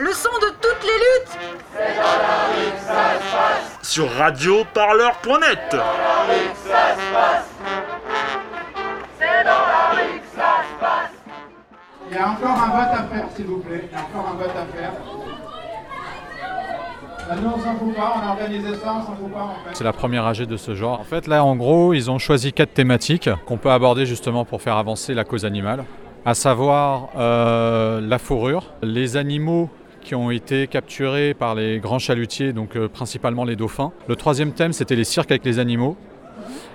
le son de toutes les luttes Sur radioparleur.net Il y a encore un vote à faire, s'il vous plaît. Il y a encore un vote à faire. On s'en fout pas, on a organisé ça, on s'en fout pas, en fait. C'est la première AG de ce genre. En fait, là, en gros, ils ont choisi quatre thématiques qu'on peut aborder justement pour faire avancer la cause animale, à savoir euh, la fourrure, les animaux qui ont été capturés par les grands chalutiers, donc euh, principalement les dauphins. Le troisième thème, c'était les cirques avec les animaux.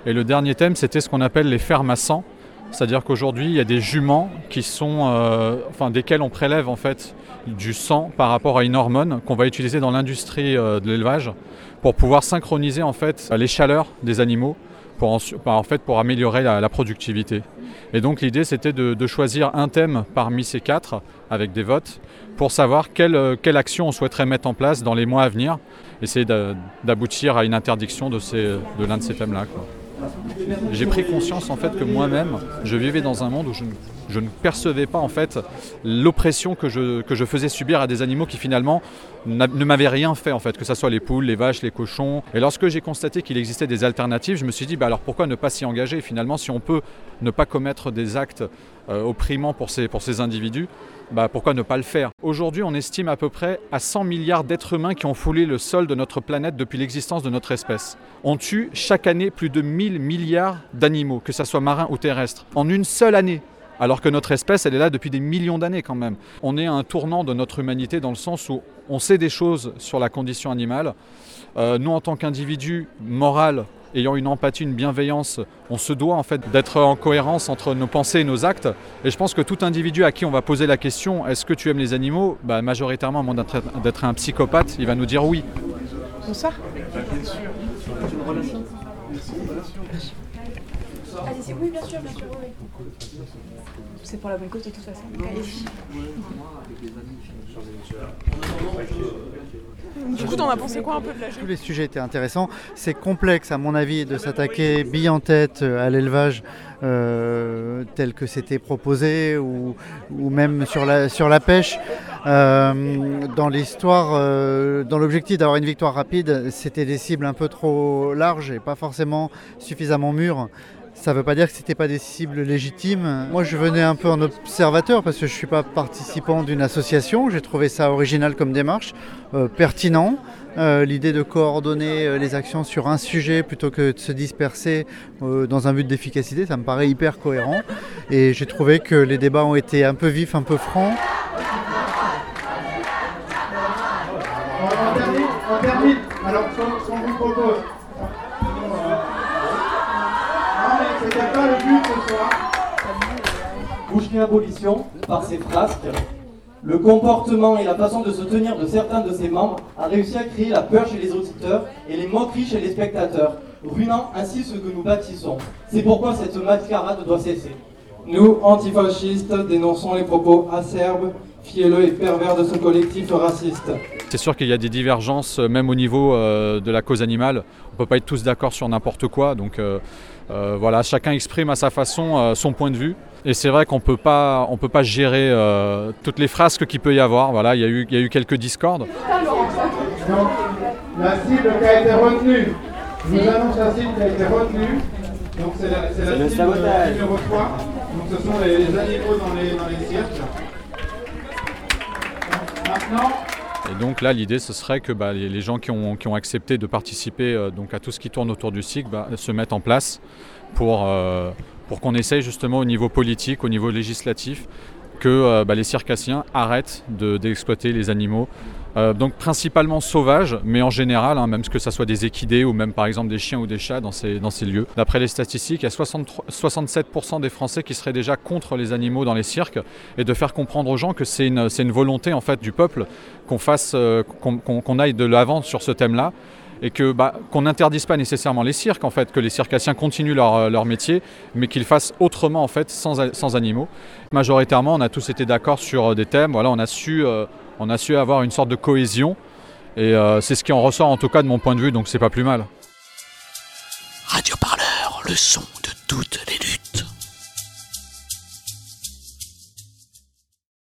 Et le dernier thème, c'était ce qu'on appelle les fermes à sang. C'est-à-dire qu'aujourd'hui, il y a des juments qui sont, euh, enfin, desquels on prélève en fait du sang par rapport à une hormone qu'on va utiliser dans l'industrie euh, de l'élevage pour pouvoir synchroniser en fait les chaleurs des animaux pour, en, fait, pour améliorer la, productivité. Et donc l'idée c'était de, choisir un thème parmi ces quatre avec des votes pour savoir quelle, quelle action on souhaiterait mettre en place dans les mois à venir, essayer d'aboutir à une interdiction de l'un de ces thèmes-là. J'ai pris conscience en fait que moi-même, je vivais dans un monde où je, ne percevais pas en fait l'oppression que je, que je faisais subir à des animaux qui finalement ne m'avaient rien fait en fait, que ce soit les poules, les vaches, les cochons. Et lorsque j'ai constaté qu'il existait des alternatives, je me suis dit bah alors pourquoi ne pas s'y engager Finalement, si on peut ne pas commettre des actes euh, opprimants pour ces, pour ces individus, bah pourquoi ne pas le faire? Aujourd'hui, on estime à peu près à 100 milliards d'êtres humains qui ont foulé le sol de notre planète depuis l'existence de notre espèce. On tue chaque année plus de 1000 milliards d'animaux, que ce soit marins ou terrestres, en une seule année. Alors que notre espèce, elle est là depuis des millions d'années quand même. On est à un tournant de notre humanité dans le sens où on sait des choses sur la condition animale. Euh, nous, en tant qu'individus moral, ayant une empathie, une bienveillance, on se doit en fait d'être en cohérence entre nos pensées et nos actes. Et je pense que tout individu à qui on va poser la question est-ce que tu aimes les animaux? Bah, Majoritairement, à moins d'être un psychopathe, il va nous dire oui. Bonsoir. Merci. Allez-y, oui, bien sûr, bien sûr, oui. C'est pour la bonne cause de toute façon. Allez-y. Du coup, t'en as pensé quoi un peu de la Tous les sujets étaient intéressants. C'est complexe, à mon avis, de s'attaquer bille en tête à l'élevage euh, tel que c'était proposé ou, ou, même sur la, sur la pêche. Euh, dans l'histoire, euh, dans l'objectif d'avoir une victoire rapide, c'était des cibles un peu trop larges et pas forcément suffisamment mûres. Ça ne veut pas dire que ce n'était pas des cibles légitimes. Moi, je venais un peu en observateur parce que je ne suis pas participant d'une association. J'ai trouvé ça original comme démarche, euh, pertinent. Euh, L'idée de coordonner euh, les actions sur un sujet plutôt que de se disperser dans un but d'efficacité, ça me paraît hyper cohérent. Et j'ai trouvé que les débats ont été un peu vifs, un peu francs. On termine, on termine. Alors, ce qu'on vous propose, c'était pas Boucherie Abolition, par ses frasques, le comportement et la façon de se tenir de certains de ses membres a réussi à créer la peur chez les auditeurs et les moqueries chez les spectateurs, ruinant ainsi ce que nous bâtissons. C'est pourquoi cette mascarade doit cesser. Nous, antifascistes, dénonçons les propos acerbes, fielleux et pervers de ce collectif raciste. C'est sûr qu'il y a des divergences, même au niveau euh, de la cause animale. On ne peut pas être tous d'accord sur n'importe quoi. Donc euh, euh, voilà, chacun exprime à sa façon euh, son point de vue. Et c'est vrai qu'on peut pas, on peut pas gérer euh, toutes les frasques qu'il peut y avoir. Voilà, il y a eu, il y a eu quelques discordes. Donc, la cible qui a été retenue, je vous annonce la cible qui a été retenue. Donc c'est la, c'est la cible numéro 3. Donc ce sont les, les animaux dans les, dans les cirques. Maintenant, Et donc là, l'idée, ce serait que bah, les, gens qui ont, accepté de participer euh, donc à tout ce qui tourne autour du cycle bah, se mettent en place pour, euh, pour qu'on essaye justement au niveau politique, au niveau législatif, que euh, bah, les circassiens arrêtent de- d'exploiter les animaux. Euh, donc principalement sauvages, mais en général, hein, même que ce soit des équidés ou même par exemple des chiens ou des chats dans ces, dans ces lieux. D'après les statistiques, il y a 63 67% des Français qui seraient déjà contre les animaux dans les cirques et de faire comprendre aux gens que c'est une, une volonté en fait du peuple qu'on fasse, euh, qu'on aille de l'avant sur ce thème-là et bah, qu'on n'interdise pas nécessairement les cirques en fait, que les circassiens continuent leur, euh, leur métier, mais qu'ils fassent autrement en fait, sans, sans animaux. Majoritairement, on a tous été d'accord sur des thèmes. Voilà, on a su, on a su avoir une sorte de cohésion, et euh, c'est ce qui en ressort en tout cas de mon point de vue, donc c'est pas plus mal. Radio Parleur, le son de toutes les luttes.